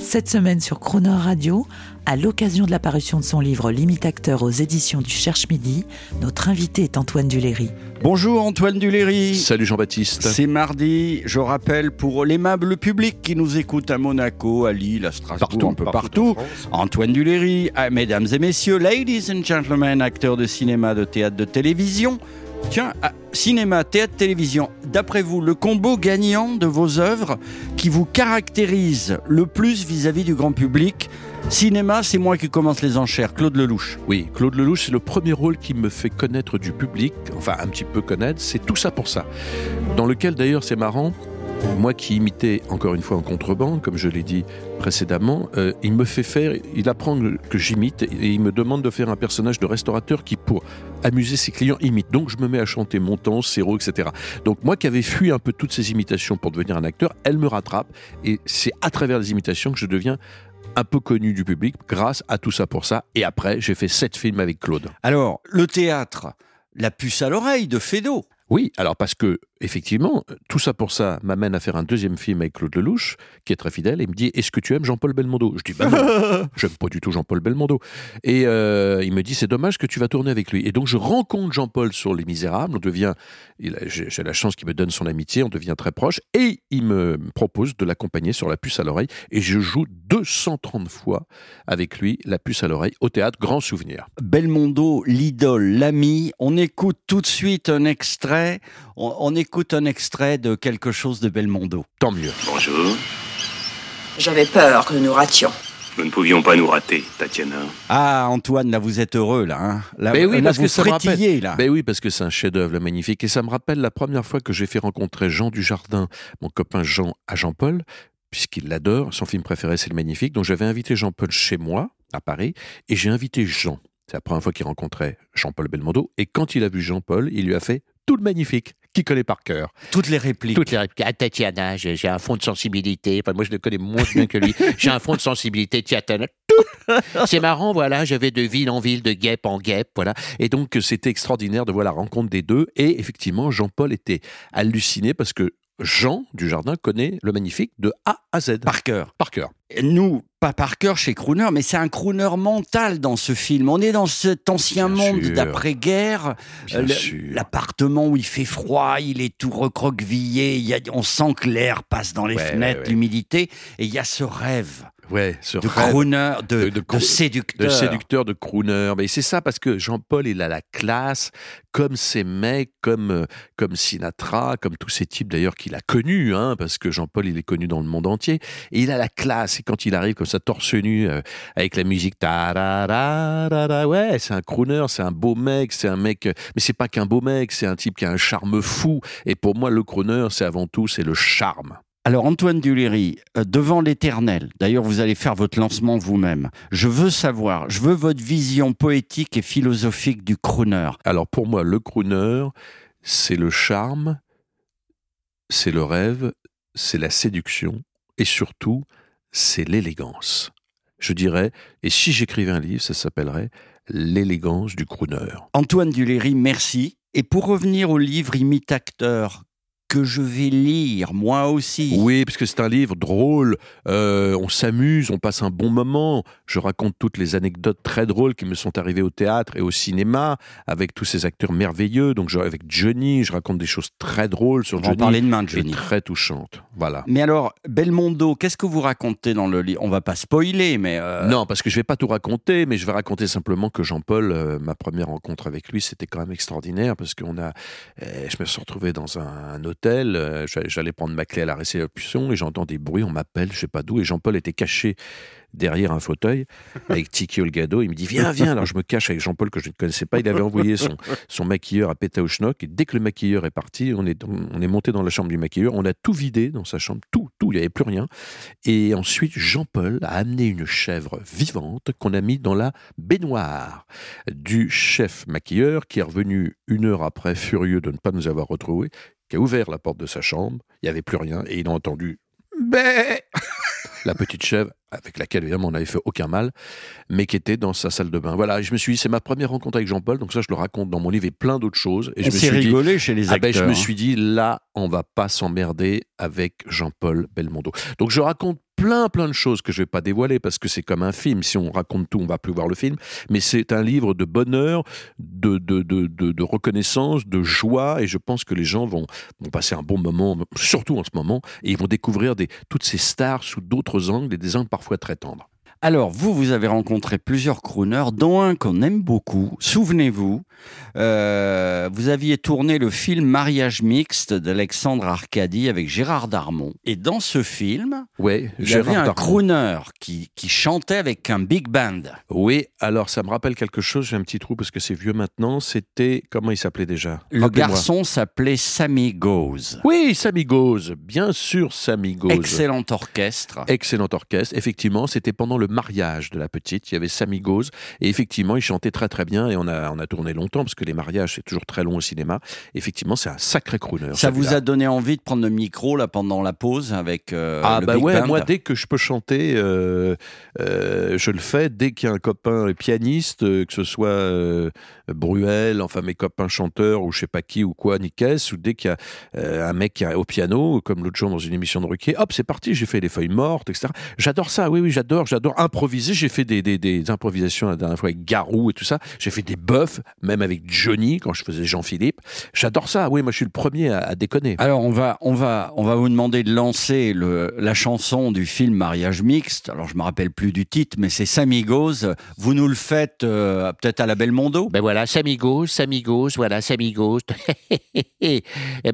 Cette semaine sur Croner Radio, à l'occasion de la parution de son livre Limite Acteur aux éditions du Cherche Midi, notre invité est Antoine Duléry. Bonjour Antoine Duléry. Salut Jean-Baptiste. C'est mardi, je rappelle pour l'aimable public qui nous écoute à Monaco, à Lille, à Strasbourg, Partout, un peu partout partout. Antoine Duléry, ah, mesdames et messieurs, ladies and gentlemen, acteurs de cinéma, de théâtre, de télévision. Tiens, cinéma, théâtre, télévision, d'après vous, le combo gagnant de vos œuvres qui vous caractérise le plus vis-à-vis du grand public Cinéma, c'est moi qui commence les enchères, Claude Lelouch. Oui, Claude Lelouch, c'est le premier rôle qui me fait connaître du public, enfin un petit peu connaître, c'est tout ça pour ça. Dans lequel d'ailleurs c'est marrant, moi qui imitais encore une fois en contrebande, comme je l'ai dit précédemment, euh, il me fait faire, il apprend que j'imite et il me demande de faire un personnage de restaurateur qui, pour amuser ses clients, imite. Donc je me mets à chanter Montand, Serrault, etc. Donc moi qui avais fui un peu toutes ces imitations pour devenir un acteur, elle me rattrape et c'est à travers les imitations que je deviens un peu connu du public grâce à tout ça pour ça. Et après, j'ai fait sept films avec Claude. Alors, le théâtre, la puce à l'oreille de Fédo. Oui, alors parce que effectivement, tout ça pour ça m'amène à faire un deuxième film avec Claude Lelouch, qui est très fidèle, et il me dit Est-ce que tu aimes Jean-Paul Belmondo? Je dis Bah non, j'aime pas du tout Jean-Paul Belmondo. Et euh, il me dit C'est dommage que tu vas tourner avec lui. Et donc je rencontre Jean-Paul sur Les Misérables, on devient, j'ai j'ai la chance qu'il me donne son amitié, on devient très proche, et il me propose de l'accompagner sur La puce à l'oreille, et je joue 230 fois avec lui La puce à l'oreille au théâtre, grand souvenir. Belmondo, l'idole, l'ami. On écoute tout de suite un extrait. On, on écoute un extrait de quelque chose de Belmondo. Tant mieux. Bonjour. J'avais peur que nous nous rations. Nous ne pouvions pas nous rater, Tatiana. Ah, Antoine, là, vous êtes heureux, là. Hein là, Ben oui, là, parce vous que ça là. Ben oui, parce que c'est un chef-d'œuvre, le magnifique. Et ça me rappelle la première fois que j'ai fait rencontrer Jean Dujardin, mon copain Jean, à Jean-Paul, puisqu'il l'adore. Son film préféré, c'est le magnifique. Donc j'avais invité Jean-Paul chez moi, à Paris, et j'ai invité Jean. C'est la première fois qu'il rencontrait Jean-Paul Belmondo. Et quand il a vu Jean-Paul, il lui a fait tout le magnifique, qu'il connaît par cœur. Toutes les répliques. Toutes les répliques. Ah, Tatiana, j'ai un fond de sensibilité. Enfin, moi, je le connais moins bien que lui. J'ai un fond de sensibilité, Tatiana. C'est marrant, voilà. J'avais de ville en ville, de guêpe en guêpe, voilà. Et donc, c'était extraordinaire de voir la rencontre des deux. Et effectivement, Jean-Paul était halluciné parce que Jean Dujardin connaît le magnifique de A à Z. Par cœur. Par cœur. Nous, pas par cœur chez Crooner, mais c'est un crooner mental dans ce film. On est dans cet ancien Bien monde sûr. d'après-guerre. Bien le- sûr. L'appartement où il fait froid, il est tout recroquevillé, il y a, on sent que l'air passe dans les Ouais, fenêtres, ouais, ouais. l'humidité, et il y a ce rêve Ouais, de crooner, de, de- de de cro- séducteur. de séducteur, de crooner. Mais c'est ça parce que Jean-Paul, il a la classe, comme ces mecs, comme, euh, comme Sinatra, comme tous ces types d'ailleurs qu'il a connus, hein, parce que Jean-Paul, il est connu dans le monde entier. Et il a la classe. Et quand il arrive comme ça, torse nu, euh, avec la musique, ta ouais, c'est un crooner, c'est un beau mec, c'est un mec. euh, Mais c'est pas qu'un beau mec, c'est un type qui a un charme fou. Et pour moi, le crooner, c'est avant tout, c'est le charme. Alors Antoine Duléry, euh, devant l'éternel, d'ailleurs vous allez faire votre lancement vous-même, je veux savoir, je veux votre vision poétique et philosophique du crooner. Alors pour moi, le crooner, c'est le charme, c'est le rêve, c'est la séduction et surtout, c'est l'élégance. Je dirais, et si j'écrivais un livre, ça s'appellerait L'élégance du crooner. Antoine Duléry, merci. Et pour revenir au livre Imite acteur, que je vais lire moi aussi. Oui, parce que c'est un livre drôle, euh, on s'amuse, on passe un bon moment. Je raconte toutes les anecdotes très drôles qui me sont arrivées au théâtre et au cinéma, avec tous ces acteurs merveilleux. Donc je- avec Johnny, je raconte des choses très drôles sur On va Johnny. parler demain de Johnny. très touchantes. Voilà. Mais alors, Belmondo, qu'est-ce que vous racontez dans le livre On va pas spoiler, mais... euh, Non, parce que je vais pas tout raconter, mais je vais raconter simplement que Jean-Paul, euh, ma première rencontre avec lui, c'était quand même extraordinaire parce qu'on a, euh, je me suis retrouvé dans un, un hôtel, euh, j'allais- j'allais prendre ma clé à la réception et j'entends des bruits, on m'appelle, je sais pas d'où, et Jean-Paul était caché derrière un fauteuil avec Tiki Olgado. Il me dit viens, viens. Alors je me cache avec Jean-Paul que je ne connaissais pas. Il avait envoyé son, son maquilleur à Pétaouchnok et dès que le maquilleur est parti, on est, on est monté dans la chambre du maquilleur, on a tout vidé dans sa chambre, tout, tout, il n'y avait plus rien. Et ensuite, Jean-Paul a amené une chèvre vivante qu'on a mis dans la baignoire du chef maquilleur qui est revenu une heure après, furieux de ne pas nous avoir retrouvés, qui a ouvert la porte de sa chambre, il n'y avait plus rien, et il a entendu Bé la petite chèvre, avec laquelle évidemment on n'avait fait aucun mal, mais qui était dans sa salle de bain. Voilà, et je me suis dit, c'est ma première rencontre avec Jean-Paul, donc ça je le raconte dans mon livre et plein d'autres choses. Et On je me suis dit, rigolé chez les ah ben, acteurs. je me suis dit, là, on va pas s'emmerder avec Jean-Paul Belmondo. Donc je raconte plein plein de choses que je vais pas dévoiler parce que c'est comme un film. Si on raconte tout, on va plus voir le film. Mais c'est un livre de bonheur, de, de, de, de, reconnaissance, de joie. Et je pense que les gens vont, vont passer un bon moment, surtout en ce moment, et ils vont découvrir des, toutes ces stars sous d'autres angles et des angles parfois très tendres. Alors, vous, vous avez rencontré plusieurs crooners, dont un qu'on aime beaucoup. Souvenez-vous, euh, vous aviez tourné le film Mariage mixte d'Alexandre Arcadi avec Gérard Darmon. Et dans ce film, Ouais, il y Gérard avait un Darmon. crooner qui, qui chantait avec un big band. Oui, alors ça me rappelle quelque chose, j'ai un petit trou parce que c'est vieux maintenant. C'était, comment il s'appelait déjà? Le garçon s'appelait Sammy Goes. Oui, Sammy Goes, bien sûr Sammy Goes. Excellent orchestre. Excellent orchestre. Effectivement, c'était pendant le mariage de la petite. Il y avait Sammy Goes. Et effectivement, il chantait très très bien. Et on a, on a tourné longtemps parce que les mariages, c'est toujours très long au cinéma. Effectivement, c'est un sacré crooner. Ça vous a donné envie de prendre le micro là pendant la pause avec euh, Ah le bah big ouais, band moi dès que je peux chanter, euh, euh, je le fais. Dès qu'il y a un copain pianiste, que ce soit Bruel, enfin mes copains chanteurs ou je sais pas qui ou quoi, Nicaise, ou dès qu'il y a un mec qui est au piano, comme l'autre jour dans une émission de Ruquier, hop c'est parti, j'ai fait les feuilles mortes, etc. J'adore ça, oui oui j'adore, j'adore improviser. J'ai fait des, des, des improvisations la dernière fois avec Garou et tout ça. J'ai fait des buffs, même avec Johnny quand je faisais Jean-Philippe. J'adore ça, oui moi je suis le premier à, à déconner. Alors on va, on va, on va vous demander de lancer le, la chanson du film Mariage mixte. Alors je me rappelle plus du titre, mais c'est Samigos. Vous nous le faites euh, peut-être à la Belmondo? Ben voilà, Samigos, Samigos, voilà, Samigos. et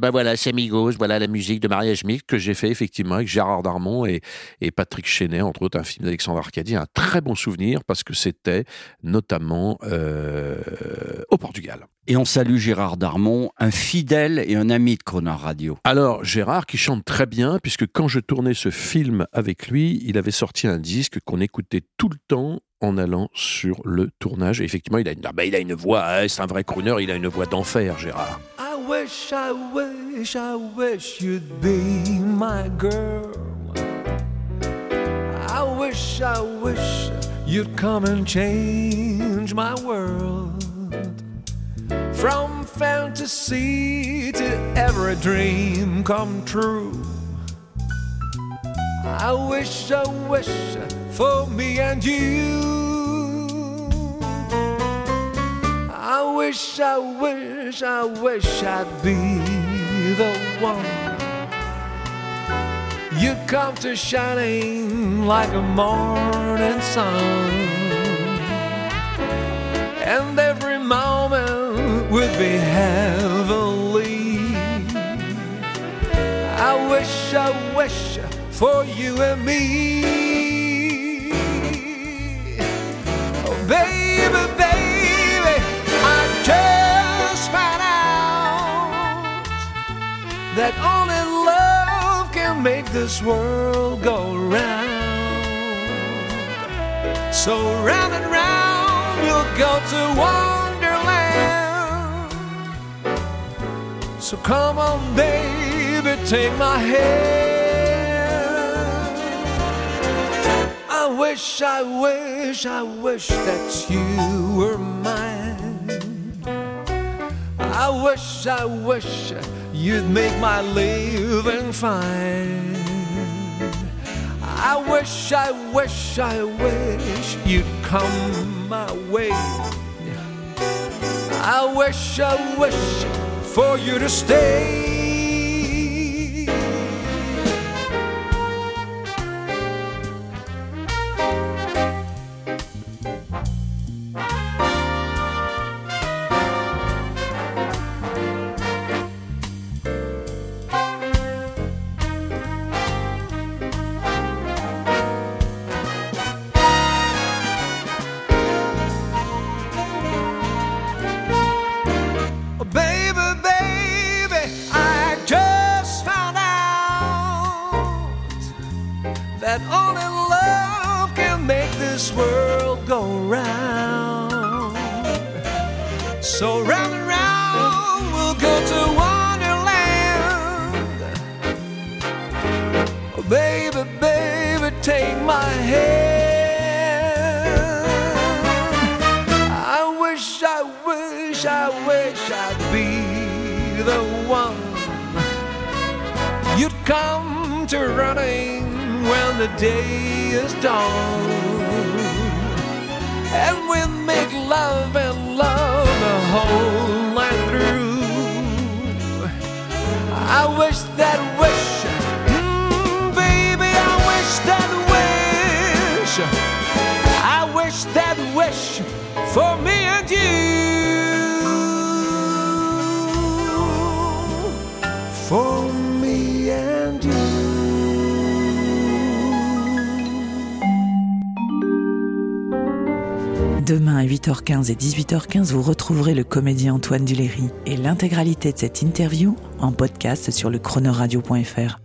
ben voilà, Samigos, voilà la musique de mariage mixte. que j'ai fait effectivement avec Gérard Darmon et, et Patrick Chenet, entre autres un film d'Alexandre Arcadi, un très bon souvenir parce que c'était notamment euh, au Portugal. Et on salue Gérard Darmon, un fidèle et un ami de Croner Radio. Alors Gérard qui chante très bien puisque quand je tournais ce film avec lui, il avait sorti un disque qu'on écoutait tout le temps en allant sur le tournage. Et effectivement, il a une, ah ben, il a une voix, hein, c'est un vrai crooner, il a une voix d'enfer, Gérard. I wish, I wish, I wish you'd be my girl. I wish, I wish you'd come and change my world. From fantasy to every dream come true. I wish, I wish for me and you. I wish, I wish, I wish I'd be the one. You'd come to shining like a morning sun. And every moment would be heavenly. I wish, I wish for you and me. This world go round. So round and round we'll go to Wonderland. So come on, baby, take my hand. I wish, I wish, I wish that you were mine. I wish, I wish you'd make my living fine. I wish, I wish, I wish you'd come my way. I wish, I wish for you to stay. This world go round. So round and round we'll go to Wonderland. Oh, baby, baby, take my hand. I wish, I wish, I wish I'd be the one you'd come to running when the day is done. And we'll make love and love the whole night through. I wish that wish, mm, baby, I wish that wish. I wish that wish for me Demain à 8h15 et 18h15, vous retrouverez le comédien Antoine Duléry et l'intégralité de cette interview en podcast sur le chronoradio.fr.